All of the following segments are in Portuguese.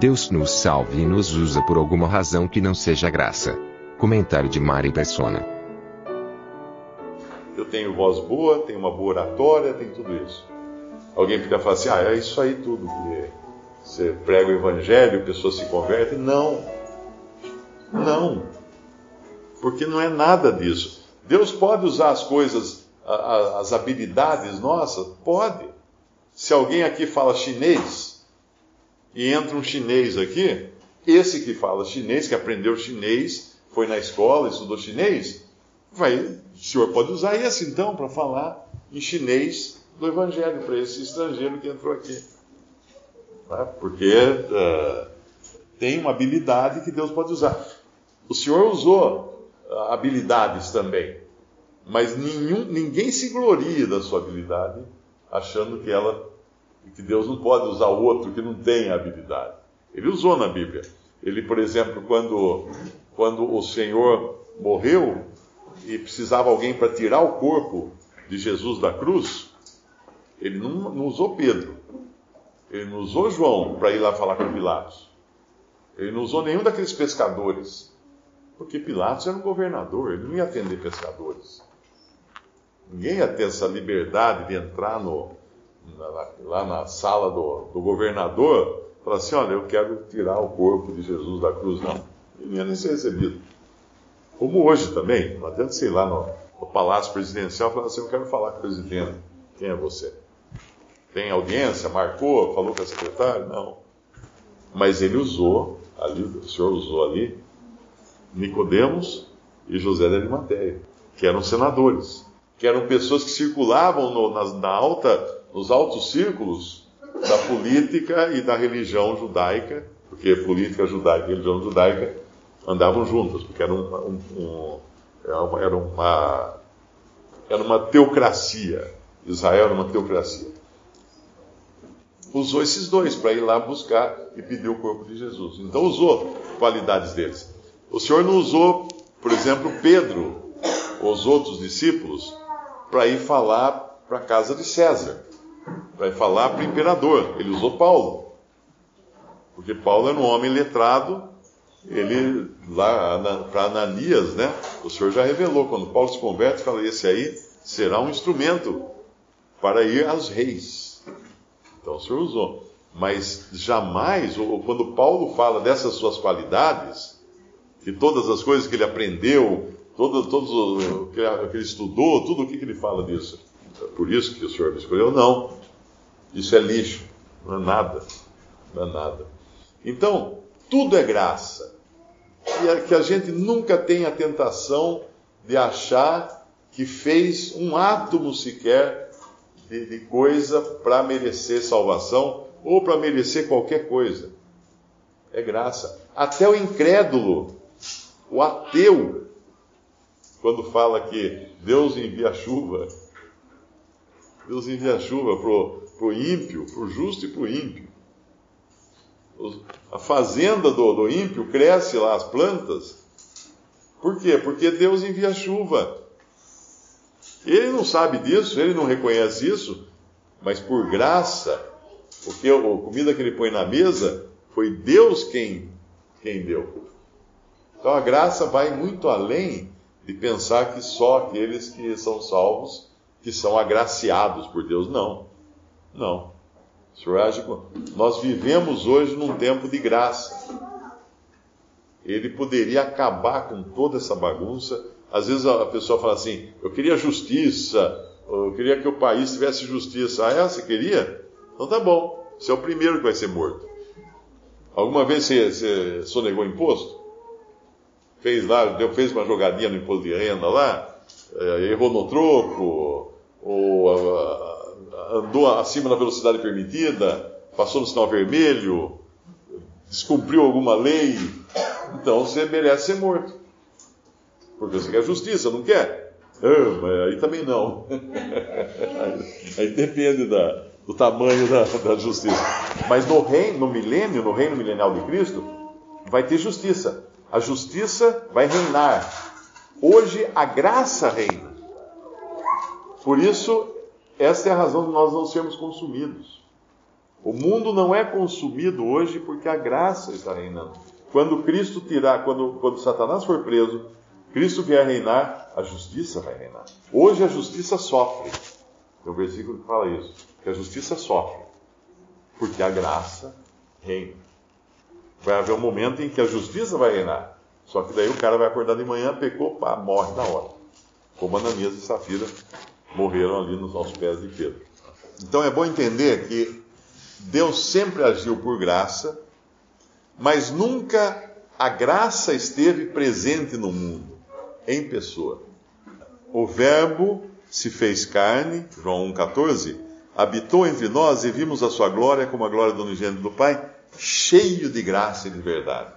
Deus nos salve e nos usa por alguma razão que não seja graça. Comentário de Mari Persona. Eu tenho voz boa, tenho uma boa oratória, tenho tudo isso. Alguém fica falando assim, ah, é isso aí tudo que você prega o evangelho, pessoas se convertem. Não. Não. Porque não é nada disso. Deus pode usar as coisas, as habilidades nossas? Pode. Se alguém aqui fala chinês e entra um chinês aqui, esse que fala chinês, que aprendeu chinês, foi na escola, estudou chinês, vai, o senhor pode usar esse então para falar em chinês do Evangelho para esse estrangeiro que entrou aqui. Tá? Porque uh, tem uma habilidade que Deus pode usar. O Senhor usou uh, habilidades também, mas nenhum, ninguém se gloria da sua habilidade, achando que ela que Deus não pode usar outro que não tem habilidade. Ele usou na Bíblia. Ele, por exemplo, quando, quando o Senhor morreu e precisava alguém para tirar o corpo de Jesus da cruz, ele não, não usou Pedro. Ele não usou João para ir lá falar com Pilatos. Ele não usou nenhum daqueles pescadores. Porque Pilatos era um governador, ele não ia atender pescadores. Ninguém ia ter essa liberdade de entrar no, lá na sala do, do governador falar assim: olha, eu quero tirar o corpo de Jesus da cruz. Não, ele ia nem ser recebido. Como hoje também, não adianta sei lá no, no palácio presidencial falar assim: eu quero falar com o presidente. Quem é você? Tem audiência? Marcou? Falou com a secretária? Não. Mas ele usou, ali, o senhor usou ali, Nicodemos e José de Arimateia, que eram senadores, que eram pessoas que circulavam no, na, na alta, nos altos círculos da política e da religião judaica, porque política judaica e religião judaica andavam juntas, porque era uma, um, um, era uma, era uma teocracia. Israel era uma teocracia usou esses dois para ir lá buscar e pedir o corpo de Jesus. Então usou qualidades deles. O Senhor não usou, por exemplo, Pedro os outros discípulos para ir falar para a casa de César, ir falar para o imperador. Ele usou Paulo. Porque Paulo era um homem letrado, ele lá para Ananias, né? O Senhor já revelou quando Paulo se converte, fala: esse aí será um instrumento para ir aos reis. Então o Senhor usou. Mas jamais, quando Paulo fala dessas suas qualidades, que todas as coisas que ele aprendeu, todo, todos o que ele estudou, tudo o que ele fala disso. Por isso que o Senhor me escolheu? Não. Isso é lixo. Não é nada. Não é nada. Então, tudo é graça. E que a gente nunca tenha a tentação de achar que fez um átomo sequer de, de coisa para merecer salvação ou para merecer qualquer coisa. É graça. Até o incrédulo, o ateu, quando fala que Deus envia chuva, Deus envia chuva para o ímpio, para o justo e para o ímpio. A fazenda do, do ímpio cresce lá, as plantas. Por quê? Porque Deus envia chuva. Ele não sabe disso, ele não reconhece isso, mas por graça, porque a comida que ele põe na mesa foi Deus quem, quem deu. Então a graça vai muito além de pensar que só aqueles que são salvos, que são agraciados por Deus. Não. Não. Nós vivemos hoje num tempo de graça. Ele poderia acabar com toda essa bagunça às vezes a pessoa fala assim: eu queria justiça, eu queria que o país tivesse justiça. Ah, é? Você queria? Então tá bom, você é o primeiro que vai ser morto. Alguma vez você, você sonegou imposto? Fez lá, fez uma jogadinha no imposto de renda lá, é, errou no troco, ou andou acima da velocidade permitida, passou no sinal vermelho, descumpriu alguma lei, então você merece ser morto. Porque você quer justiça, não quer? Ah, aí também não. aí, depende da, do tamanho da, da justiça. Mas no reino, no milênio, no reino milenial de Cristo, vai ter justiça. A justiça vai reinar. Hoje a graça reina. Por isso, esta é a razão de nós não sermos consumidos. O mundo não é consumido hoje porque a graça está reinando. Quando Cristo tirar, quando, quando Satanás for preso, Cristo vier reinar, a justiça vai reinar. Hoje a justiça sofre. Tem um versículo que fala isso, que a justiça sofre, porque a graça reina. Vai haver um momento em que a justiça vai reinar. Só que daí o cara vai acordar de manhã, pecou, pá, morre na hora. Como Ananias e Safira morreram ali nos aos pés de Pedro. Então é bom entender que Deus sempre agiu por graça, mas nunca a graça esteve presente no mundo, em pessoa. O Verbo se fez carne, João 1,14, habitou entre nós e vimos a sua glória como a glória do unigênito do Pai, cheio de graça e de verdade.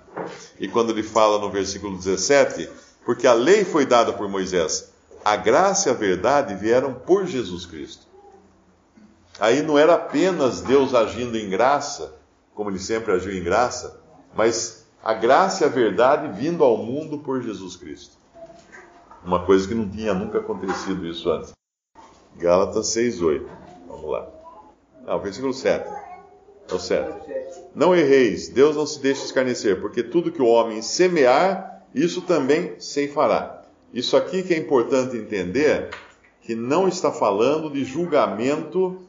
E quando ele fala no versículo 17, porque a lei foi dada por Moisés, a graça e a verdade vieram por Jesus Cristo. Aí não era apenas Deus agindo em graça, como ele sempre agiu em graça, mas a graça e a verdade vindo ao mundo por Jesus Cristo. Uma coisa que não tinha nunca acontecido isso antes. Gálatas 6:8. Vamos lá. Ah, o versículo 7. É o 7. Não erreis, Deus não se deixa escarnecer, porque tudo que o homem semear, isso também ceifará. Isso aqui que é importante entender, que não está falando de julgamento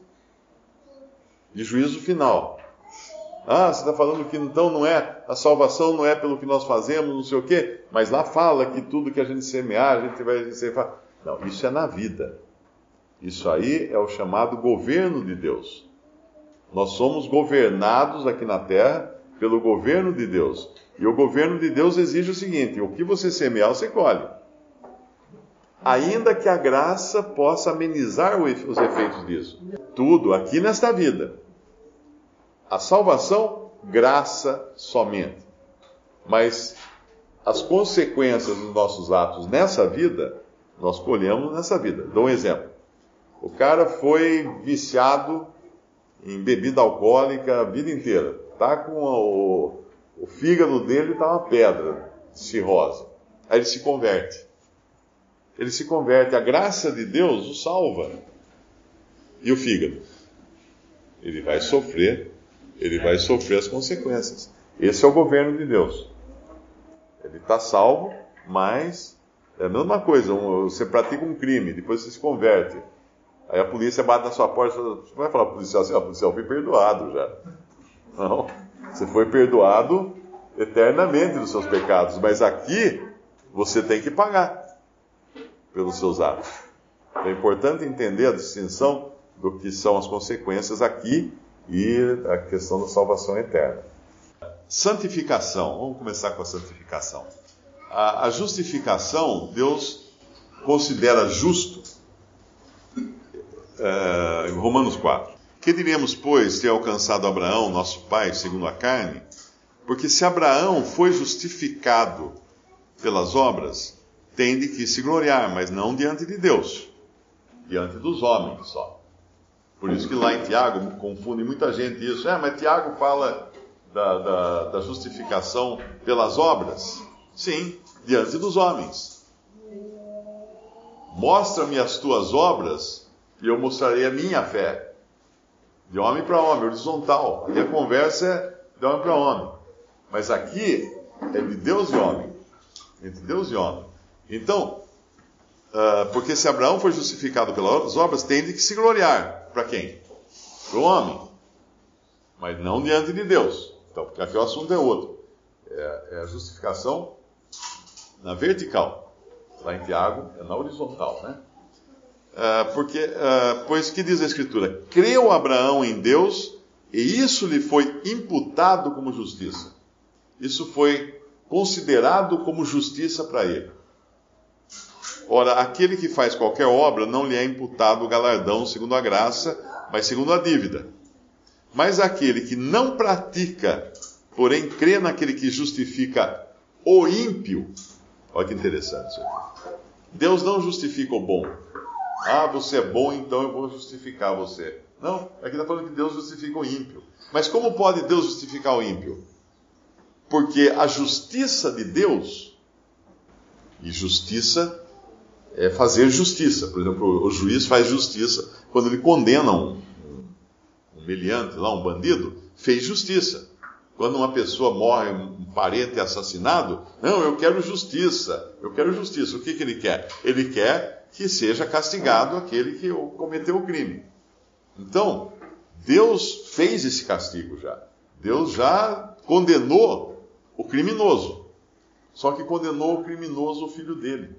de juízo final. Ah, você está falando que então não é, a salvação não é pelo que nós fazemos, não sei o quê, mas lá fala que tudo que a gente semear, a gente vai receber. Não, isso é na vida. Isso aí é o chamado governo de Deus. Nós somos governados aqui na terra pelo governo de Deus. E o governo de Deus exige o seguinte: o que você semear, você colhe. Ainda que a graça possa amenizar os efeitos disso. Tudo aqui nesta vida. A salvação, graça somente. Mas as consequências dos nossos atos nessa vida, nós colhemos nessa vida. Dou um exemplo. O cara foi viciado em bebida alcoólica a vida inteira. Tá com o, o fígado dele tá uma pedra, cirrose. Aí ele se converte. Ele se converte. A graça de Deus o salva. E o fígado? Ele vai sofrer ele vai sofrer as consequências. Esse é o governo de Deus. Ele está salvo, mas é a mesma coisa. você pratica um crime, depois você se converte. Aí a polícia bate na sua porta. Você vai falar policial assim: o policial foi perdoado já. Não. Você foi perdoado eternamente dos seus pecados. Mas aqui você tem que pagar pelos seus atos. É importante entender a distinção do que são as consequências aqui e a questão da salvação eterna. Santificação, vamos começar com a santificação. A, a justificação, Deus considera justo, é, Romanos 4. Que diremos, pois, ter alcançado Abraão, nosso pai, segundo a carne? Porque se Abraão foi justificado pelas obras, tem de que se gloriar, mas não diante de Deus, diante dos homens só. Por isso que lá em Tiago confunde muita gente isso. É, mas Tiago fala da, da, da justificação pelas obras. Sim, diante dos homens. Mostra-me as tuas obras e eu mostrarei a minha fé. De homem para homem, horizontal. Aqui a conversa é de homem para homem. Mas aqui é de Deus e homem. Entre Deus e homem. Então, uh, porque se Abraão foi justificado pelas obras, tem de que se gloriar para quem? Para o homem. Mas não diante de Deus. Então, porque aqui o assunto é outro. É, é a justificação na vertical. Lá em Tiago é na horizontal, né? Uh, porque, uh, pois que diz a Escritura? Creu Abraão em Deus e isso lhe foi imputado como justiça. Isso foi considerado como justiça para ele. Ora, aquele que faz qualquer obra não lhe é imputado o galardão segundo a graça, mas segundo a dívida. Mas aquele que não pratica, porém crê naquele que justifica o ímpio. Olha que interessante isso aqui. Deus não justifica o bom. Ah, você é bom, então eu vou justificar você. Não, aqui está falando que Deus justifica o ímpio. Mas como pode Deus justificar o ímpio? Porque a justiça de Deus, e justiça é fazer justiça. Por exemplo, o juiz faz justiça quando ele condena um, um meliante, lá, um bandido, fez justiça. Quando uma pessoa morre, um parente é assassinado, não, eu quero justiça, eu quero justiça. O que, que ele quer? Ele quer que seja castigado aquele que cometeu o crime. Então, Deus fez esse castigo já. Deus já condenou o criminoso. Só que condenou o criminoso, o filho dele,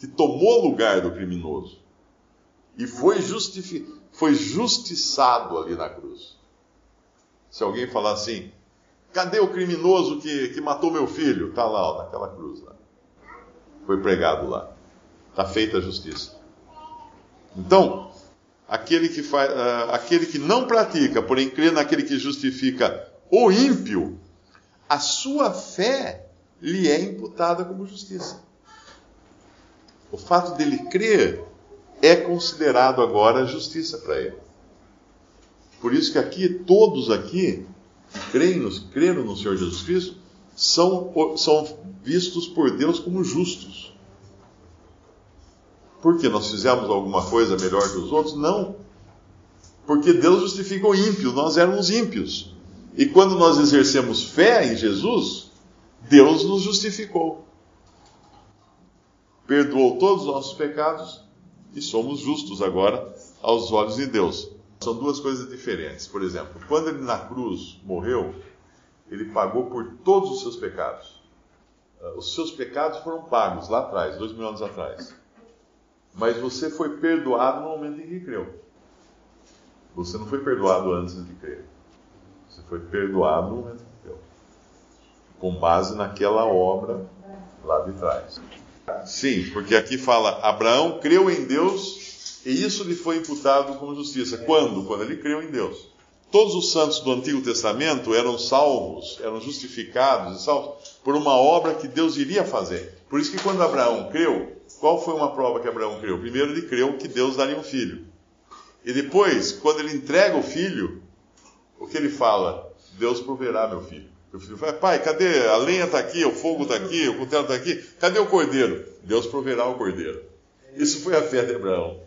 que tomou o lugar do criminoso e foi, justifi foi justiçado ali na cruz. Se alguém falar assim, cadê o criminoso que, que matou meu filho? Está lá, ó, naquela cruz lá. Foi pregado lá. Está feita a justiça. Então, aquele que, uh, aquele que não pratica, porém crê naquele que justifica o ímpio, a sua fé lhe é imputada como justiça. O fato dele crer é considerado agora justiça para ele. Por isso que aqui, todos aqui que creem creram no Senhor Jesus Cristo são, são vistos por Deus como justos. Porque nós fizemos alguma coisa melhor que os outros? Não. Porque Deus justifica o ímpio, nós éramos ímpios. E quando nós exercemos fé em Jesus, Deus nos justificou. Perdoou todos os nossos pecados e somos justos agora aos olhos de Deus. São duas coisas diferentes. Por exemplo, quando ele na cruz morreu, ele pagou por todos os seus pecados. Ah, os seus pecados foram pagos lá atrás, dois mil anos atrás. Mas você foi perdoado no momento em que creu. Você não foi perdoado antes de crer. Você foi perdoado no momento em que creu. Com base naquela obra lá de trás. Sim, porque aqui fala: Abraão creu em Deus e isso lhe foi imputado como justiça. Quando? Quando ele creu em Deus. Todos os santos do Antigo Testamento eram salvos, eram justificados e salvos por uma obra que Deus iria fazer. Por isso que quando Abraão creu, qual foi uma prova que Abraão creu? Primeiro ele creu que Deus daria um filho. E depois, quando ele entrega o filho, o que ele fala? Deus proverá meu filho. O filho fala, pai, cadê? A lenha está aqui, o fogo está aqui, o cutelo está aqui. Cadê o cordeiro? Deus proverá o cordeiro. Isso foi a fé de Abraão.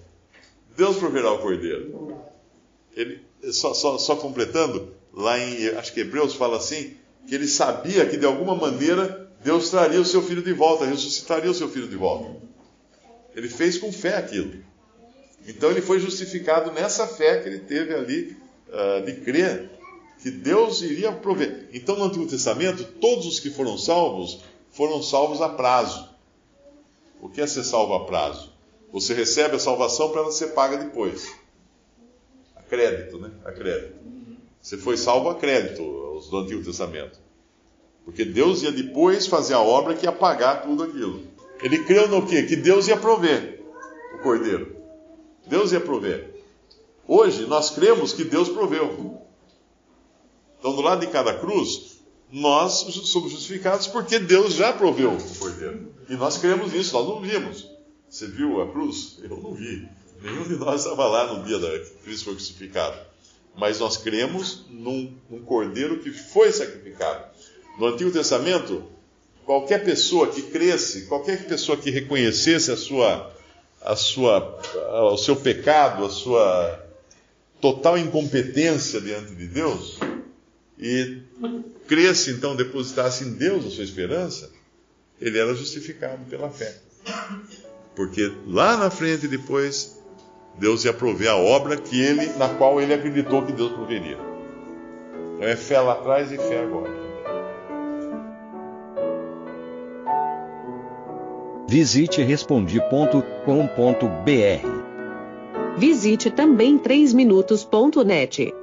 Deus proverá o cordeiro. Ele, só, só, só completando, lá em, acho que Hebreus fala assim, que ele sabia que de alguma maneira Deus traria o seu filho de volta, ressuscitaria o seu filho de volta. Ele fez com fé aquilo. Então ele foi justificado nessa fé que ele teve ali uh, de crer que Deus iria prover. Então no Antigo Testamento, todos os que foram salvos foram salvos a prazo. O que é ser salvo a prazo? Você recebe a salvação para ela ser paga depois. A crédito, né? A crédito. Você foi salvo a crédito, os do Antigo Testamento. Porque Deus ia depois fazer a obra que ia pagar tudo aquilo. Ele creu no quê? Que Deus ia prover o cordeiro. Deus ia prover. Hoje nós cremos que Deus proveu. Então, do lado de cada cruz, nós somos justificados porque Deus já proveu o cordeiro. E nós cremos nisso, nós não vimos. Você viu a cruz? Eu não vi. Nenhum de nós estava lá no dia da Cristo foi crucificado. Mas nós cremos num, num cordeiro que foi sacrificado. No Antigo Testamento, qualquer pessoa que cresce, qualquer pessoa que reconhecesse a sua, a sua, o seu pecado, a sua total incompetência diante de Deus, e cresce, então, depositasse em Deus a sua esperança, ele era justificado pela fé. Porque lá na frente, depois, Deus ia prover a obra que ele, na qual ele acreditou que Deus proveria. Então é fé lá atrás e fé agora. Visite respondi.com.br. Visite também 3minutos.net.